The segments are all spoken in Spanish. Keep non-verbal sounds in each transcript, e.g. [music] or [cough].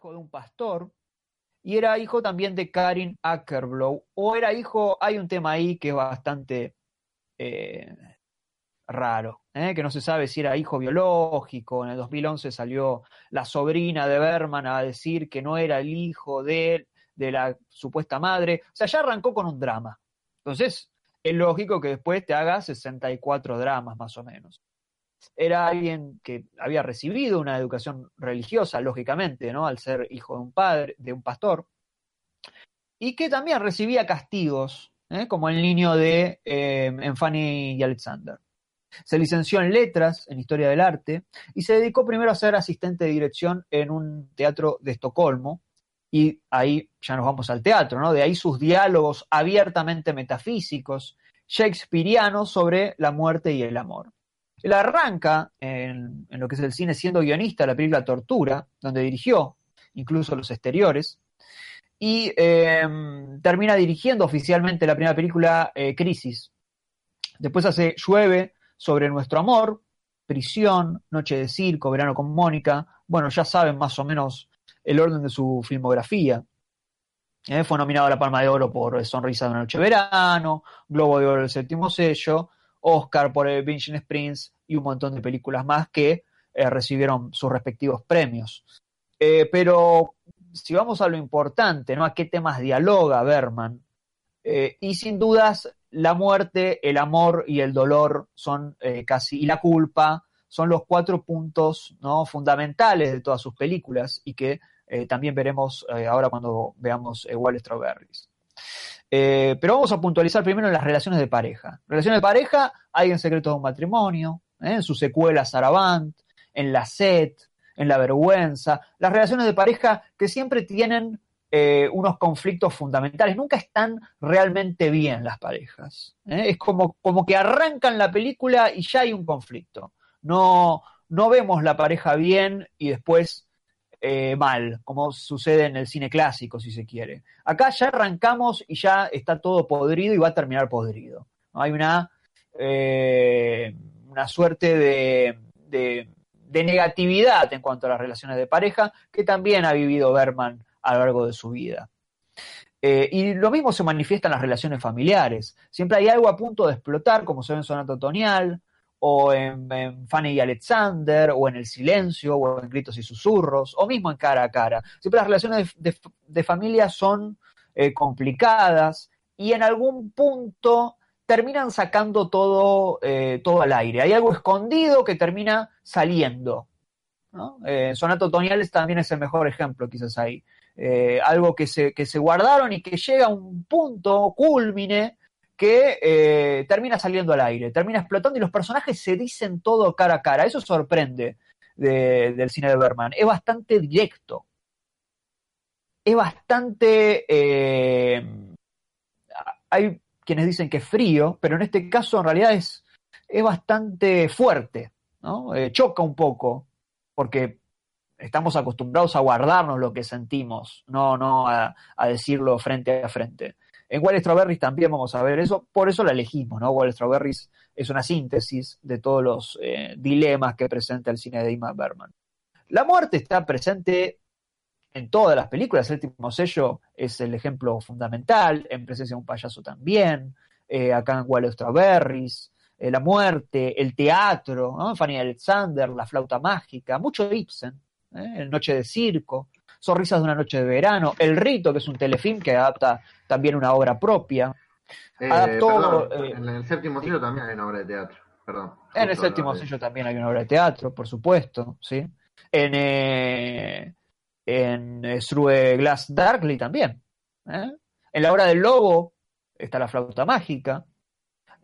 hijo de un pastor y era hijo también de Karin Ackerblow, o era hijo, hay un tema ahí que es bastante eh, raro, ¿eh? que no se sabe si era hijo biológico. En el 2011 salió la sobrina de Berman a decir que no era el hijo de, de la supuesta madre. O sea, ya arrancó con un drama. Entonces, es lógico que después te haga 64 dramas más o menos. Era alguien que había recibido una educación religiosa, lógicamente, ¿no? Al ser hijo de un padre, de un pastor, y que también recibía castigos, ¿eh? como el niño de eh, y Alexander. Se licenció en letras, en historia del arte, y se dedicó primero a ser asistente de dirección en un teatro de Estocolmo, y ahí ya nos vamos al teatro, ¿no? De ahí sus diálogos abiertamente metafísicos, shakespearianos sobre la muerte y el amor. Él arranca en, lo que es el cine siendo guionista de la película Tortura, donde dirigió incluso los exteriores, y em, termina dirigiendo oficialmente la primera película eh, Crisis. Después hace Llueve sobre nuestro amor, Prisión, Noche de Circo, Verano con Mónica. Bueno, ya saben más o menos el orden de su filmografía. Eh, fue nominado a la Palma de Oro por Sonrisa de una Noche de Verano, Globo de Oro del Séptimo Sello, Oscar por el Vincent Springs y un montón de películas más que eh, recibieron sus respectivos premios. Eh, pero si vamos a lo importante, ¿no? A qué temas dialoga Berman. y sin dudas, la muerte, el amor y el dolor son casi, y la culpa, son los cuatro puntos ¿no? fundamentales de todas sus películas y que eh, también veremos eh, ahora cuando veamos eh, Wall Strawberries. Pero vamos a puntualizar primero en las relaciones de pareja. Relaciones de pareja hay en Secretos de un Matrimonio, en su secuela Saraband, en La Set, en La Vergüenza. Las relaciones de pareja que siempre tienen unos conflictos fundamentales. Nunca están realmente bien las parejas. Es como, como que arrancan la película y ya hay un conflicto. No, no vemos la pareja bien y después eh, mal, como sucede en el cine clásico, si se quiere. Acá ya arrancamos y ya está todo podrido y va a terminar podrido. Hay una, eh, una suerte de, de, negatividad en cuanto a las relaciones de pareja que también ha vivido Berman a lo largo de su vida. Eh, y lo mismo se manifiesta en las relaciones familiares. Siempre hay algo a punto de explotar, como se ve en Sonato Tonial, o en, Fanny y Alexander, o en El Silencio, o en Gritos y Susurros, o mismo en Cara a Cara. Siempre las relaciones de, familia son eh, complicadas y en algún punto terminan sacando todo, eh, todo al aire. Hay algo escondido que termina saliendo. Eh, Sonato Toniales también es el mejor ejemplo, quizás ahí. algo que se, que se guardaron y que llega a un punto culmine que eh, termina saliendo al aire, termina explotando y los personajes se dicen todo cara a cara. Eso sorprende del cine de Berman. Es bastante directo. Es bastante... Eh, hay quienes dicen que es frío, pero en este caso en realidad es, es bastante fuerte, ¿no? Eh, choca un poco, porque estamos acostumbrados a guardarnos lo que sentimos, no, no a decirlo frente a frente. En Wall Strawberries también vamos a ver eso, por eso la elegimos, ¿no? Wall Strawberries es una síntesis de todos los eh, dilemas que presenta el cine de Ingmar Bergman. La muerte está presente en todas las películas, el último sello es el ejemplo fundamental, en presencia de un payaso también, eh, acá en Wall Strawberries, eh, la muerte, el teatro, ¿no? Fanny Alexander, la flauta mágica, mucho Ibsen, el Noche de Circo, Sonrisas de una noche de verano, El Rito, que es un telefilm que adapta también una obra propia. Eh, eh, en el séptimo sello también hay una obra de teatro, perdón. En el séptimo sello también hay una obra de teatro, por supuesto, ¿sí? En, eh, en Through Glass Darkly también. En la obra del lobo está la flauta mágica.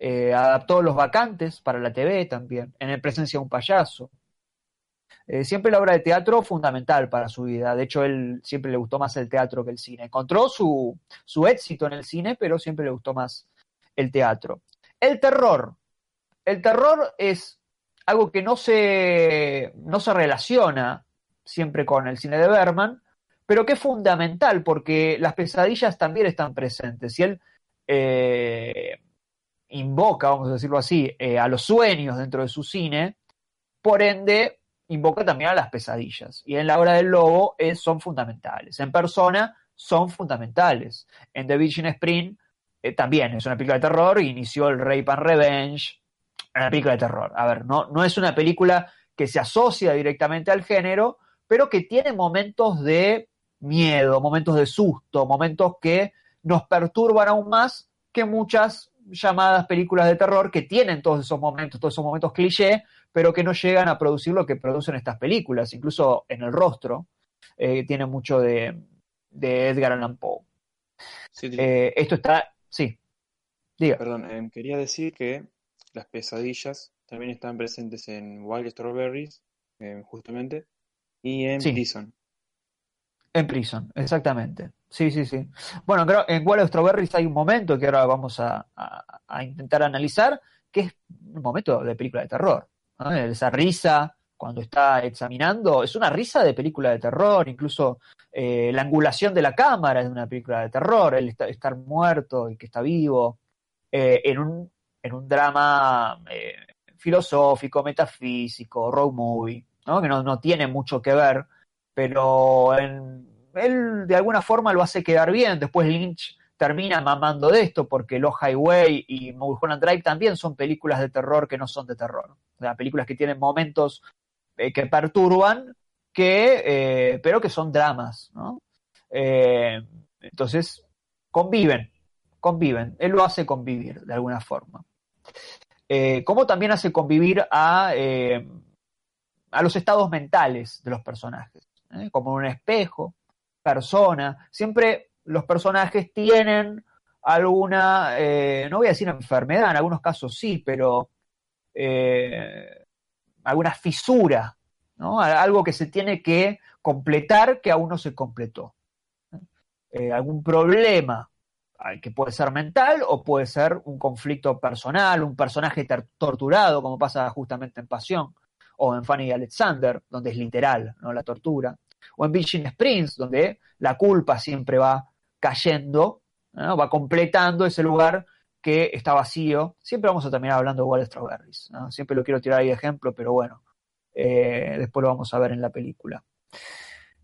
adaptó Los Vacantes para la TV también. En el Presencia de un payaso. Eh, siempre la obra de teatro fundamental para su vida. De hecho, él siempre le gustó más el teatro que el cine. Encontró su, su éxito en el cine, pero siempre le gustó más el teatro. El terror. El terror es algo que no se, no se relaciona siempre con el cine de Berman, pero que es fundamental porque las pesadillas también están presentes. Y él eh, invoca, vamos a decirlo así, eh, a los sueños dentro de su cine, por ende invoca también a las pesadillas. Y en la hora del lobo es, son fundamentales. En persona son fundamentales. En The Vision Spring eh, también es una película de terror, inició el Rape and Revenge, una película de terror. A ver, no, no es una película que se asocia directamente al género, pero que tiene momentos de miedo, momentos de susto, momentos que nos perturban aún más que muchas llamadas películas de terror que tienen todos esos momentos, todos esos momentos cliché, pero que no llegan a producir lo que producen estas películas, incluso en el rostro, eh, tiene mucho de, Edgar Allan Poe. Eh, esto está, sí, diga. Perdón, em, quería decir que las pesadillas también están presentes en Wild Strawberries, em, justamente, y en Prison. En Prison, exactamente. Sí, sí, sí. Bueno, creo en Wild Strawberries hay un momento que ahora vamos a, intentar analizar, que es un momento de película de terror. Esa risa cuando está examinando, es una risa de película de terror, incluso eh, la angulación de la cámara es de una película de terror, el estar muerto y que está vivo, eh, en, un, en un drama eh, filosófico, metafísico, road movie, ¿no? que no, no tiene mucho que ver, pero él de alguna forma lo hace quedar bien. Después Lynch termina mamando de esto porque Los Highway y Mulholland Drive también son películas de terror que no son de terror. Sea, películas que tienen momentos eh, que perturban, que, eh, pero que son dramas, ¿no? Eh, entonces, conviven, conviven. Él lo hace convivir de alguna forma. como también hace convivir a, a los estados mentales de los personajes, como un espejo, persona. Siempre los personajes tienen alguna, no voy a decir enfermedad, en algunos casos sí, pero eh, alguna fisura, ¿no? algo que se tiene que completar que aún no se completó. Eh, algún problema que puede ser mental o puede ser un conflicto personal, un personaje torturado, como pasa justamente en Pasión, o en Fanny y Alexander, donde es literal, ¿no? La tortura o en Beijing Springs, donde la culpa siempre va cayendo, va completando ese lugar que está vacío. Siempre vamos a terminar hablando de Wild Strawberries. Siempre lo quiero tirar ahí de ejemplo, pero bueno, eh, después lo vamos a ver en la película.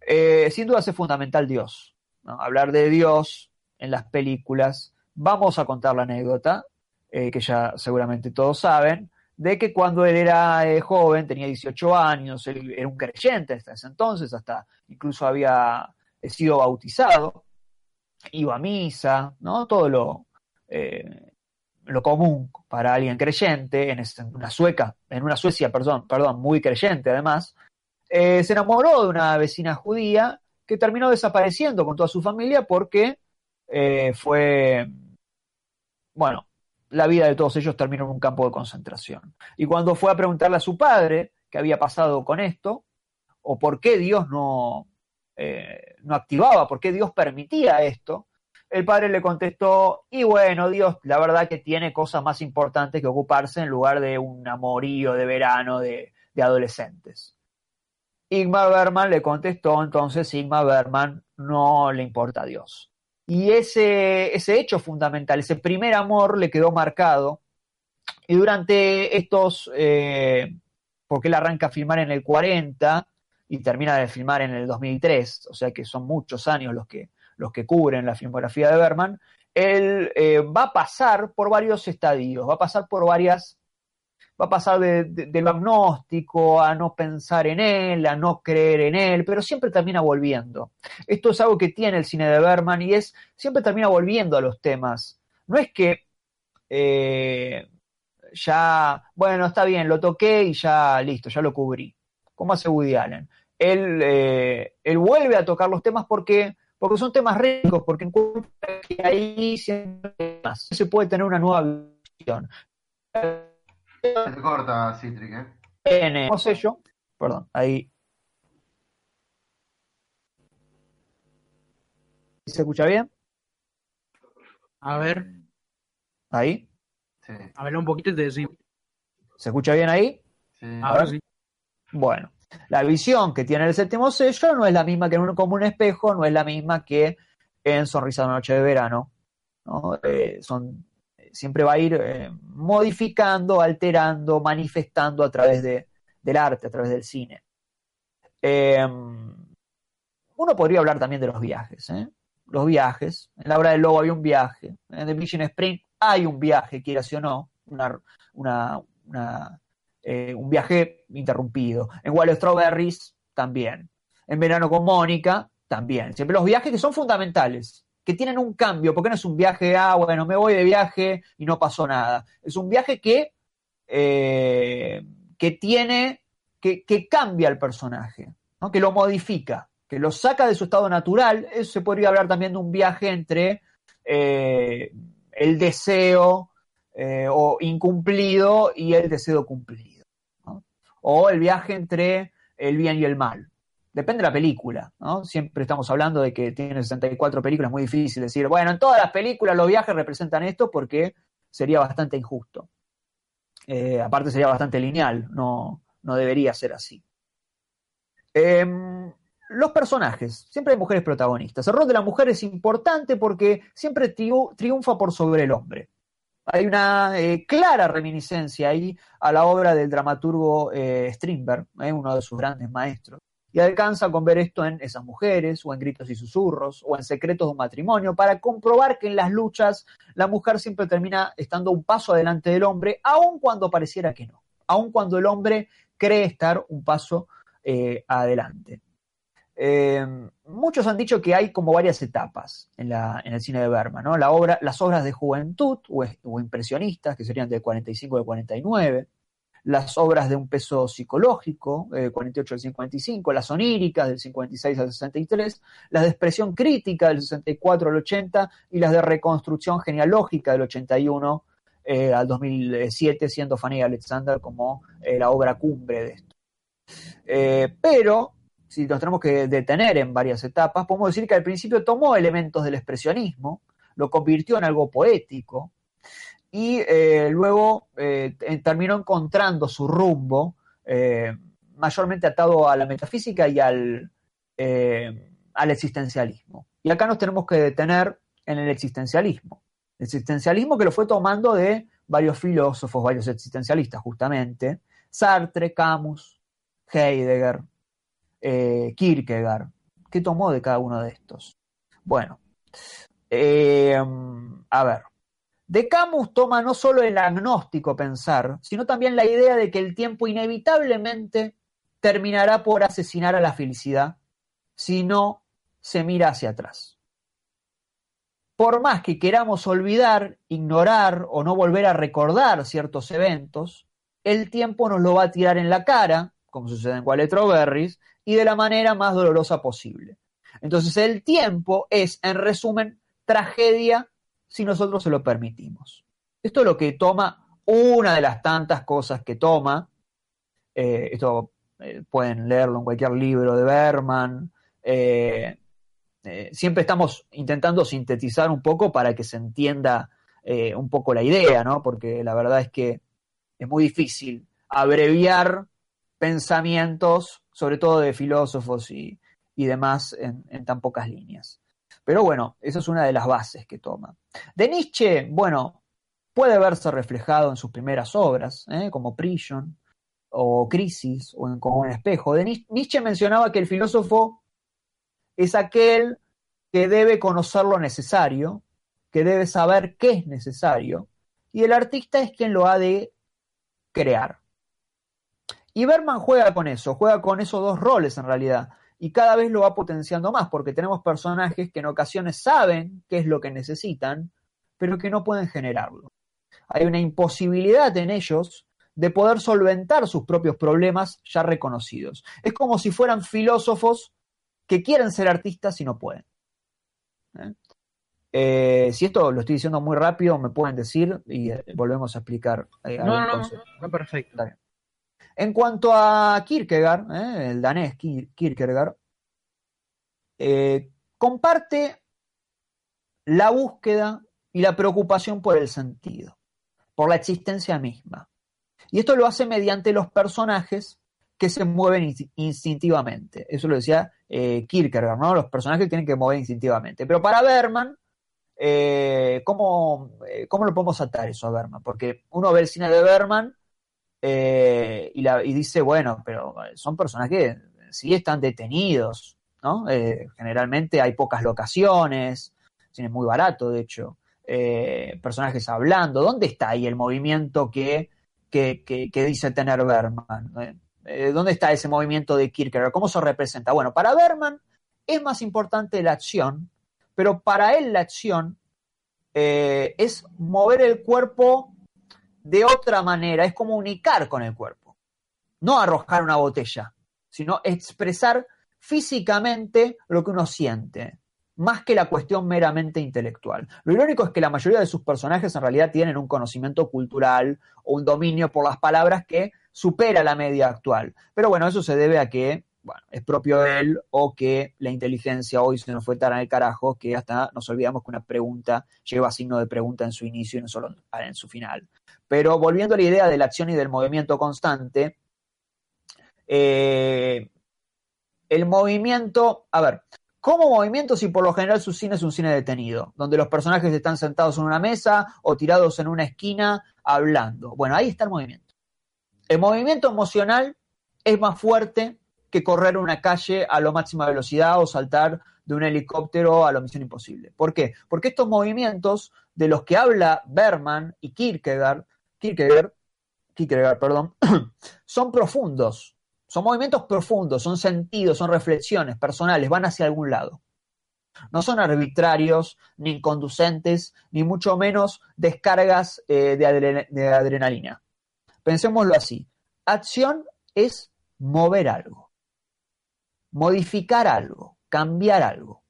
Eh, sin duda es fundamental Dios. Hablar de Dios en las películas. Vamos a contar la anécdota, eh, que ya seguramente todos saben, de que cuando él era joven, tenía 18 años, él era un creyente hasta ese entonces, hasta incluso había sido bautizado, iba a misa, ¿no? Todo lo, eh, lo común para alguien creyente, en, una sueca, en una Suecia, perdón, perdón, muy creyente además, se enamoró de una vecina judía que terminó desapareciendo con toda su familia porque fue, bueno, la vida de todos ellos terminó en un campo de concentración. Y cuando fue a preguntarle a su padre qué había pasado con esto, o por qué Dios no, eh, no activaba, por qué Dios permitía esto, el padre le contestó, y bueno, Dios, la verdad que tiene cosas más importantes que ocuparse en lugar de un amorío de verano de, adolescentes. Igmar Berman le contestó, entonces Igmar Berman no le importa a Dios. Y ese, ese hecho fundamental, ese primer amor le quedó marcado. Y durante estos, eh, porque él arranca a filmar en el 40 y termina de filmar en el 2003, o sea que son muchos años los que, los que cubren la filmografía de Berman, él eh, va a pasar por varios estadios, va a pasar por varias va a pasar de, lo agnóstico a no pensar en él, a no creer en él, pero siempre termina volviendo. Esto es algo que tiene el cine de Berman y es, siempre termina volviendo a los temas. No es que eh, ya, bueno, está bien, lo toqué y ya listo, ya lo cubrí. ¿Cómo hace Woody Allen? Él, eh, él vuelve a tocar los temas porque, porque son temas ricos, porque encuentra que ahí siempre más. se puede tener una nueva visión se corta Citric, ¿eh? no sé yo. Perdón, ahí. ¿Se escucha bien? A ver. ¿Ahí? Sí. A ver un poquito y te decimos. ¿Se escucha bien ahí? Sí. Ahora sí. Bueno, la visión que tiene el séptimo sello no es la misma que en un, como un espejo, no es la misma que en Sonrisa de Noche de Verano. ¿no? Eh, son siempre va a ir eh, modificando, alterando, manifestando a través de, del arte, a través del cine. Em, uno podría hablar también de los viajes. ¿eh? Los viajes. En la obra del lobo había un viaje. En The Mission Spring hay un viaje, quieras o no. Una, eh, un viaje interrumpido. En Wild Strawberries también. En Verano con Mónica también. Siempre los viajes que son fundamentales, que tienen un cambio, porque no es un viaje, ah, bueno, me voy de viaje y no pasó nada. Es un viaje que, eh, que tiene, que, que cambia el personaje, que lo modifica que lo saca de su estado natural, eso se podría hablar también de un viaje entre eh, el deseo o incumplido y el deseo cumplido. O el viaje entre el bien y el mal. Depende de la película, ¿no? Siempre estamos hablando de que tiene 64 películas, es muy difícil decir, bueno, en todas las películas los viajes representan esto porque sería bastante injusto. Eh, aparte sería bastante lineal, no, no debería ser así. Em, los personajes, siempre hay mujeres protagonistas. El rol de la mujer es importante porque siempre triunfa por sobre el hombre. Hay una eh, clara reminiscencia ahí a la obra del dramaturgo eh, Strindberg, eh, uno de sus grandes maestros. Y alcanza con ver esto en Esas mujeres, o en Gritos y Susurros, o en Secretos de un matrimonio, para comprobar que en las luchas la mujer siempre termina estando un paso adelante del hombre, aun cuando pareciera que no, aun cuando el hombre cree estar un paso adelante. Eh, muchos han dicho que hay como varias etapas en, el cine de Berman, ¿no? La obra, las obras de juventud o, impresionistas, que serían del 45 al 49, las obras de un peso psicológico, eh, 48 al 55, las oníricas del 56 al 63, las de expresión crítica del 64 al 80 y las de reconstrucción genealógica del 81 eh, al 2007, siendo Fanny Alexander como eh, la obra cumbre de esto. pero si nos tenemos que detener en varias etapas, podemos decir que al principio tomó elementos del expresionismo, lo convirtió en algo poético y eh, luego eh, terminó encontrando su rumbo eh, mayormente atado a la metafísica y al, al existencialismo. Y acá nos tenemos que detener en el existencialismo. El existencialismo que lo fue tomando de varios filósofos, varios existencialistas justamente, Sartre, Camus, Heidegger, eh, Kierkegaard. ¿Qué tomó de cada uno de estos? Bueno, eh, a ver. De Camus toma no solo el agnóstico pensar, sino también la idea de que el tiempo inevitablemente terminará por asesinar a la felicidad si no se mira hacia atrás. Por más que queramos olvidar, ignorar o no volver a recordar ciertos eventos, el tiempo nos lo va a tirar en la cara, como sucede en Cualetro Berries, y de la manera más dolorosa posible. Entonces el tiempo es, en resumen, tragedia si nosotros se lo permitimos. Esto es lo que toma una de las tantas cosas que toma. Eh, esto eh, pueden leerlo en cualquier libro de Berman. Eh, siempre estamos intentando sintetizar un poco para que se entienda un poco la idea, ¿no? Porque la verdad es que es muy difícil abreviar pensamientos, sobre todo de filósofos y, demás, en, tan pocas líneas. Pero bueno, esa es una de las bases que toma. De Nietzsche, bueno, puede verse reflejado en sus primeras obras, ¿eh? como Prison o Crisis o en Como un espejo. De Nietzsche mencionaba que el filósofo es aquel que debe conocer lo necesario, que debe saber qué es necesario, y el artista es quien lo ha de crear. Y Berman juega con eso, juega con esos dos roles en realidad. Y cada vez lo va potenciando más, porque tenemos personajes que en ocasiones saben qué es lo que necesitan, pero que no pueden generarlo. Hay una imposibilidad en ellos de poder solventar sus propios problemas ya reconocidos. Es como si fueran filósofos que quieren ser artistas y no pueden. ¿Eh? Eh, si esto lo estoy diciendo muy rápido, me pueden decir y eh, volvemos a explicar. no, no, no, no, perfecto. En cuanto a Kierkegaard, ¿eh? el danés Kierkegaard, eh, comparte la búsqueda y la preocupación por el sentido, por la existencia misma. Y esto lo hace mediante los personajes que se mueven instintivamente. Eso lo decía eh, Kierkegaard, ¿no? Los personajes tienen que mover instintivamente. Pero para Berman, ¿cómo, ¿cómo, lo podemos atar eso a Berman? Porque uno ve el cine de Berman eh, y, dice, bueno, pero son personajes sí están detenidos, ¿no? Eh, generalmente hay pocas locaciones, es muy barato, de hecho, eh, personajes hablando. ¿Dónde está ahí el movimiento que, que, que, dice tener Berman? ¿Dónde está ese movimiento de Kierkegaard? ¿Cómo se representa? Bueno, para Berman es más importante la acción, pero para él la acción es mover el cuerpo de otra manera, es comunicar con el cuerpo, no arrojar una botella, sino expresar físicamente lo que uno siente, más que la cuestión meramente intelectual. Lo irónico es que la mayoría de sus personajes en realidad tienen un conocimiento cultural o un dominio por las palabras que supera la media actual. Pero bueno, eso se debe a que bueno, es propio de él o que la inteligencia hoy se nos fue tan al carajo que hasta nos olvidamos que una pregunta lleva signo de pregunta en su inicio y no solo en su final. Pero volviendo a la idea de la acción y del movimiento constante, eh, el movimiento, a ver, ¿cómo movimiento si por lo general su cine es un cine detenido, donde los personajes están sentados en una mesa o tirados en una esquina hablando? Bueno, ahí está el movimiento. El movimiento emocional es más fuerte que correr una calle a lo máxima velocidad o saltar de un helicóptero a lo misión imposible. ¿Por qué? Porque estos movimientos de los que habla Berman y Kierkegaard, Kierkegaard, Kierkegaard perdón, [clears throat] son profundos, son movimientos profundos, son sentidos, son reflexiones personales, van hacia algún lado. No son arbitrarios, ni inconducentes, ni mucho menos descargas eh, de adrenalina. Pensémoslo así. Acción es mover algo modificar algo, cambiar algo.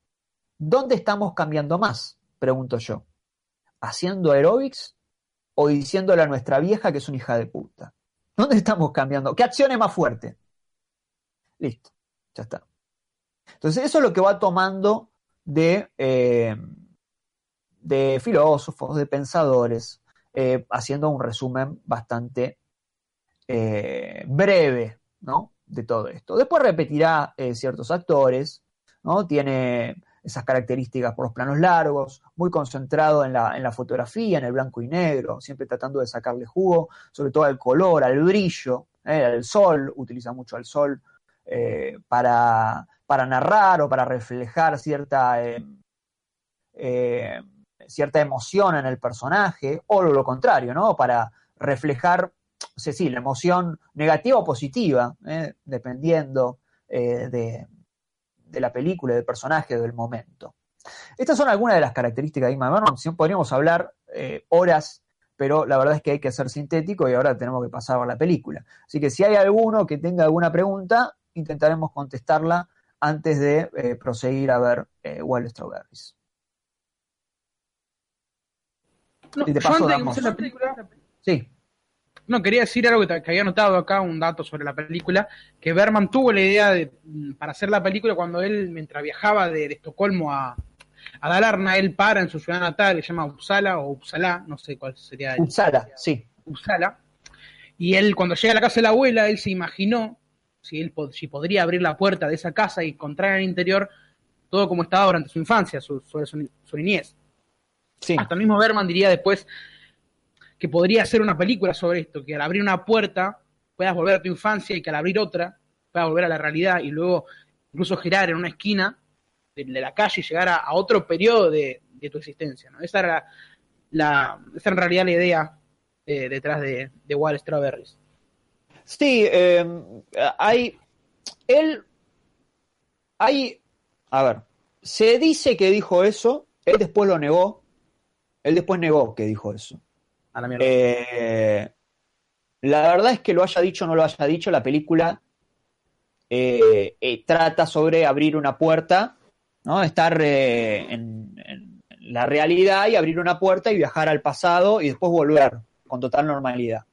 ¿Dónde estamos cambiando más? Pregunto yo. ¿Haciendo aerobics o diciéndole a nuestra vieja que es una hija de puta? ¿Dónde estamos cambiando? ¿Qué acción es más fuerte? Listo, ya está. Entonces eso es lo que va tomando de, eh, de filósofos, de pensadores, eh, haciendo un resumen bastante eh, breve, ¿no? de todo esto. Después repetirá ciertos actores, ¿no? Tiene esas características por los planos largos, muy concentrado en la, en la fotografía, en el blanco y negro, siempre tratando de sacarle jugo, sobre todo al color, al brillo, ¿eh? al sol, utiliza mucho al sol eh, para, para, narrar o para reflejar cierta, cierta emoción en el personaje, o lo contrario, ¿no? Para reflejar sí, la emoción negativa o positiva, ¿eh? dependiendo eh, de, la película, del personaje, del momento. Estas son algunas de las características de Ingmar Bergman. Podríamos hablar eh, horas, pero la verdad es que hay que ser sintético y ahora tenemos que pasar a la película. Así que si hay alguno que tenga alguna pregunta, intentaremos contestarla antes de proseguir a ver Wild Strawberries. No, y paso, la película. Sí. No, quería decir algo que, había notado acá, un dato sobre la película, que Berman tuvo la idea de, mm, para hacer la película cuando él, mientras viajaba de, Estocolmo a, a, Dalarna, él para en su ciudad natal, que se llama Uppsala o Uppsala, no sé cuál sería. El, Uppsala, sí. Uppsala. Y él, cuando llega a la casa de la abuela, él se imaginó si él si podría abrir la puerta de esa casa y encontrar en el interior todo como estaba durante su infancia, su, su, niñez. Sí. Hasta el mismo Berman diría después que podría ser una película sobre esto, que al abrir una puerta puedas volver a tu infancia y que al abrir otra puedas volver a la realidad y luego incluso girar en una esquina de, la calle y llegar a, otro periodo de, tu existencia. ¿no? Esa era la, esa en realidad la idea eh, detrás de, de Wild Strawberries. Sí, em, hay. Él. Hay. A ver. Se dice que dijo eso. Él después lo negó. Él después negó que dijo eso. Eh, la verdad es que lo haya dicho o no lo haya dicho, la película eh, eh, trata sobre abrir una puerta, ¿no? Estar en, la realidad y abrir una puerta y viajar al pasado y después volver con total normalidad.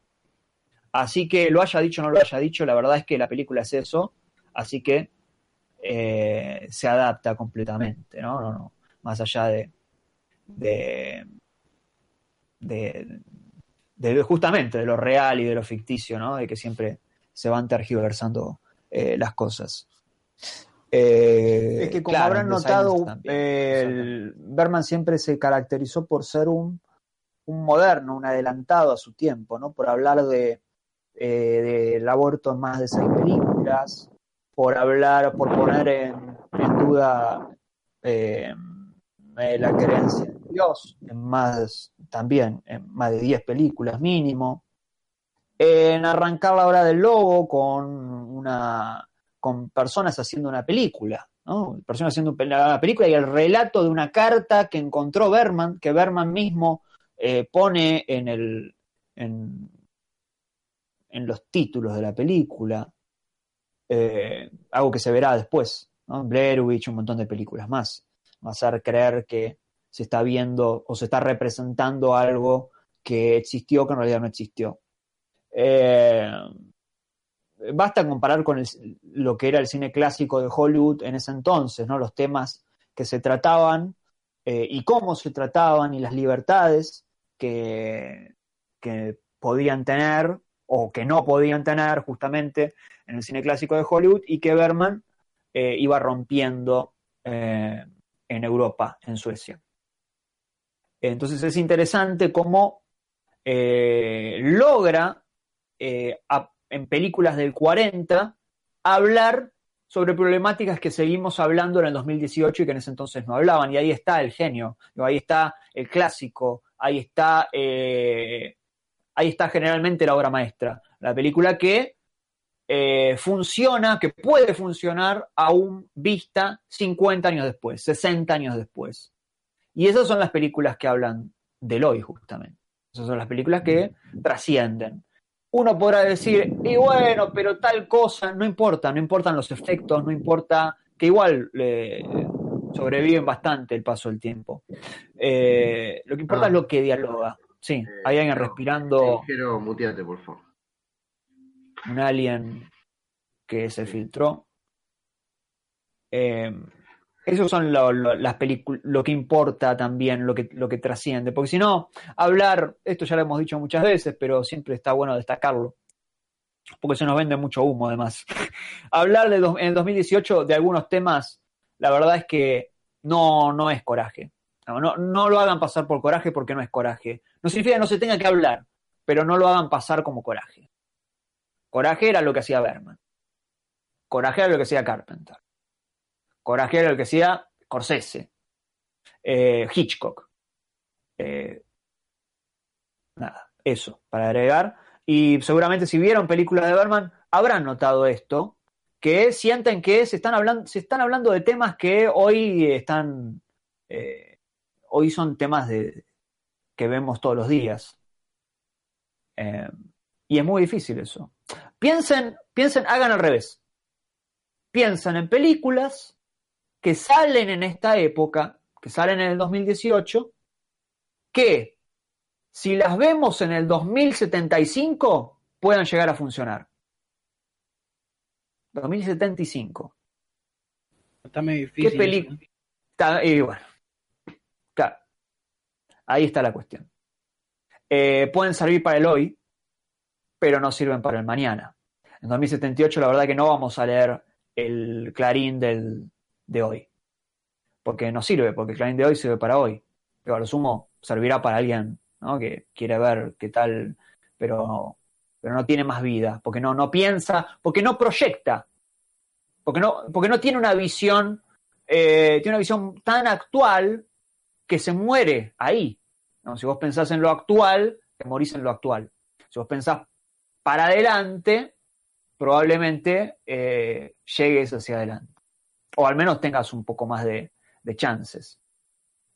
Así que lo haya dicho o no lo haya dicho, la verdad es que la película es eso, así que se adapta completamente, ¿no? no, no más allá de, de de, justamente de lo real y de lo ficticio, ¿no? De que siempre se van tergiversando eh, las cosas. Eh, es que como habrán notado, Berman siempre se caracterizó por ser un, un, moderno, un adelantado a su tiempo, ¿no? Por hablar de, eh, del aborto en más de seis películas, por hablar, por poner en, duda eh, la creencia en Dios, en más, también en más de 10 películas mínimo, en arrancar la hora del lobo con una con personas haciendo una película. Personas haciendo una película y el relato de una carta que encontró Berman, que Berman mismo eh, pone en el en, en los títulos de la película, eh, algo que se verá después, ¿no? Blair Witch, un montón de películas más. Va a hacer creer que se está viendo o se está representando algo que existió que en realidad no existió. Eh, basta comparar con lo que era el cine clásico de Hollywood en ese entonces, ¿no? Los temas que se trataban eh, y cómo se trataban y las libertades que, que podían tener o que no podían tener justamente en el cine clásico de Hollywood y que Berman eh, iba rompiendo en Europa, en Suecia. Entonces es interesante cómo eh, logra en películas del 40 hablar sobre problemáticas que seguimos hablando en el 2018 y que en ese entonces no hablaban. Y ahí está el genio, ahí está el clásico, ahí está ahí está generalmente la obra maestra. La película que eh, funciona, que puede funcionar aún vista 50 años después, 60 años después. Y esas son las películas que hablan del hoy, justamente. Esas son las películas que trascienden. Uno podrá decir, y bueno, pero tal cosa, no importa, no importan los efectos, no importa, que igual eh, sobreviven bastante el paso del tiempo. Eh, lo que importa es ah. lo que dialoga. Sí, eh, hay alguien respirando. Quiero mutearte, por favor. Un alien que se filtró. Eh, esos son las películas, lo que importa también, lo que, lo que trasciende. Porque si no, hablar, esto ya lo hemos dicho muchas veces, pero siempre está bueno destacarlo. Porque se nos vende mucho humo, además. [laughs] hablar de en el 2018 de algunos temas, la verdad es que no, no es coraje. No, no, lo hagan pasar por coraje porque no es coraje. No significa que no se tenga que hablar, pero no lo hagan pasar como coraje. Coraje era lo que hacía Berman. Coraje era lo que hacía Carpenter. Coraje era lo que hacía Corsese. Eh, Hitchcock. Eh, nada, eso, para agregar. Y seguramente si vieron películas de Berman, habrán notado esto, que sienten que se están hablando, se están hablando de temas que hoy están eh, hoy son temas de, que vemos todos los días. Y es muy difícil eso. Piensen, piensen, hagan al revés. Piensan en películas que salen en esta época, que salen en el 2018, que si las vemos en el 2075 puedan llegar a funcionar. 2075. Está muy difícil. ¿Qué película? Y bueno, Ahí está la cuestión. Eh, pueden servir para el hoy, pero no sirven para el mañana. En 2078 la verdad que no vamos a leer el Clarín del, de hoy, porque no sirve, porque el Clarín de hoy sirve para hoy, pero a lo sumo servirá para alguien que quiere ver qué tal, pero, pero no tiene más vida, porque no, no piensa, porque no proyecta, porque no, porque no tiene una visión, eh, tiene una visión tan actual que se muere ahí. Si vos pensás en lo actual, te morís en lo actual. Si vos pensás para adelante, probablemente eh, llegues hacia adelante. O al menos tengas un poco más de, chances.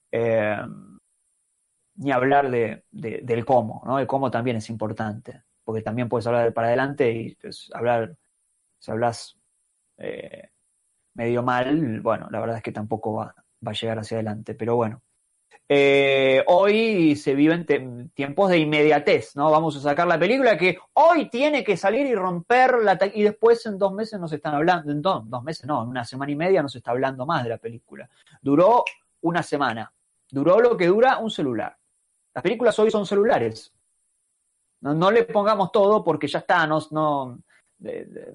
Eh, ni hablar de, del cómo, ¿no? El cómo también es importante, porque también puedes hablar de para adelante y pues, hablar, si hablas eh, medio mal, bueno, la verdad es que tampoco va, va a llegar hacia adelante, pero bueno, eh, hoy se viven tiempos de inmediatez, ¿no? Vamos a sacar la película que hoy tiene que salir y romper la y después en dos meses nos están hablando, en dos, meses no, en una semana y media nos está hablando más de la película. Duró una semana, duró lo que dura un celular. Las películas hoy son celulares. No, le pongamos todo porque ya está, no, no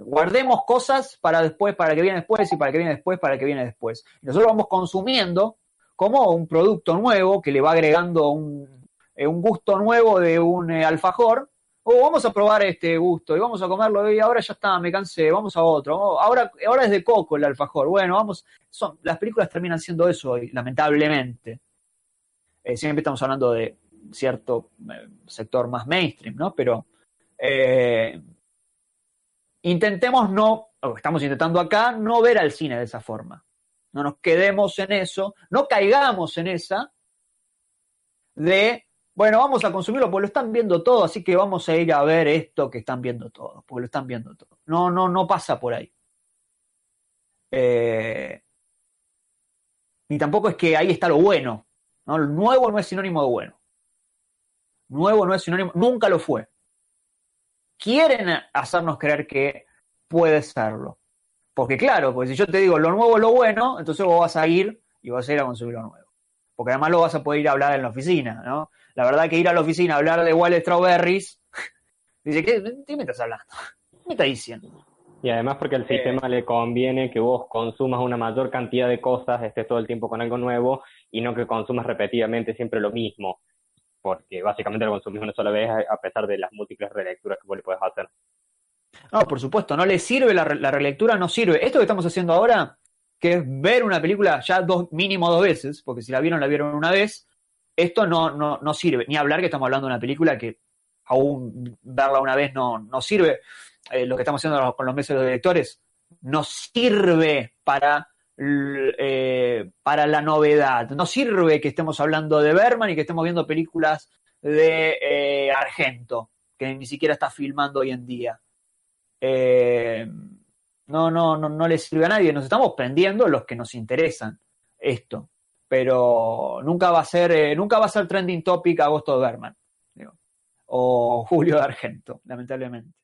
guardemos cosas para después, para que viene después y para que viene después, para que viene después. nosotros vamos consumiendo como un producto nuevo que le va agregando un, eh, gusto nuevo de un eh, alfajor, oh, vamos a probar este gusto y vamos a comerlo y ahora ya está, me cansé, vamos a otro. Oh, ahora, ahora es de coco el alfajor. Bueno, vamos. Las películas terminan siendo eso hoy, lamentablemente. Eh, siempre estamos hablando de cierto sector más mainstream, ¿no? Pero intentemos no, o estamos intentando acá, no ver al cine de esa forma. No nos quedemos en eso, no caigamos en esa de bueno, vamos a consumirlo porque lo están viendo todo, así que vamos a ir a ver esto que están viendo todos, porque lo están viendo todo. No, no, no pasa por ahí. Eh, ni tampoco es que ahí está lo bueno. ¿no? Nuevo no es sinónimo de bueno. Nuevo no es sinónimo, nunca lo fue. Quieren hacernos creer que puede serlo. Porque claro, porque si yo te digo lo nuevo es lo bueno, entonces vos vas a ir y vas a ir a consumir lo nuevo. Porque además lo vas a poder ir a hablar en la oficina, ¿no? La verdad que ir a la oficina a hablar de Wild Strawberries, [laughs] dice, ¿qué, ¿qué me estás hablando? ¿Qué me estás diciendo? Y además porque al sistema le conviene que vos consumas una mayor cantidad de cosas, estés todo el tiempo con algo nuevo y no que consumas repetidamente siempre lo mismo, porque básicamente lo consumís una sola vez a pesar de las múltiples relecturas que vos le puedes hacer. No, por supuesto, no le sirve la, relectura, no sirve. Esto que estamos haciendo ahora, que es ver una película ya dos, mínimo dos veces, porque si la vieron, la vieron una vez, esto no, no, no sirve, ni hablar que estamos hablando de una película que aún verla una vez no, no sirve. Eh, lo que estamos haciendo con los meses de directores no sirve para, eh, para la novedad. No sirve que estemos hablando de Berman y que estemos viendo películas de eh, Argento, que ni siquiera está filmando hoy en día. No, no, no, no le sirve a nadie. Nos estamos prendiendo los que nos interesan esto pero nunca va a ser, eh, nunca va a ser trending topic agosto de Berman, o [laughs] Julio de Argento, lamentablemente.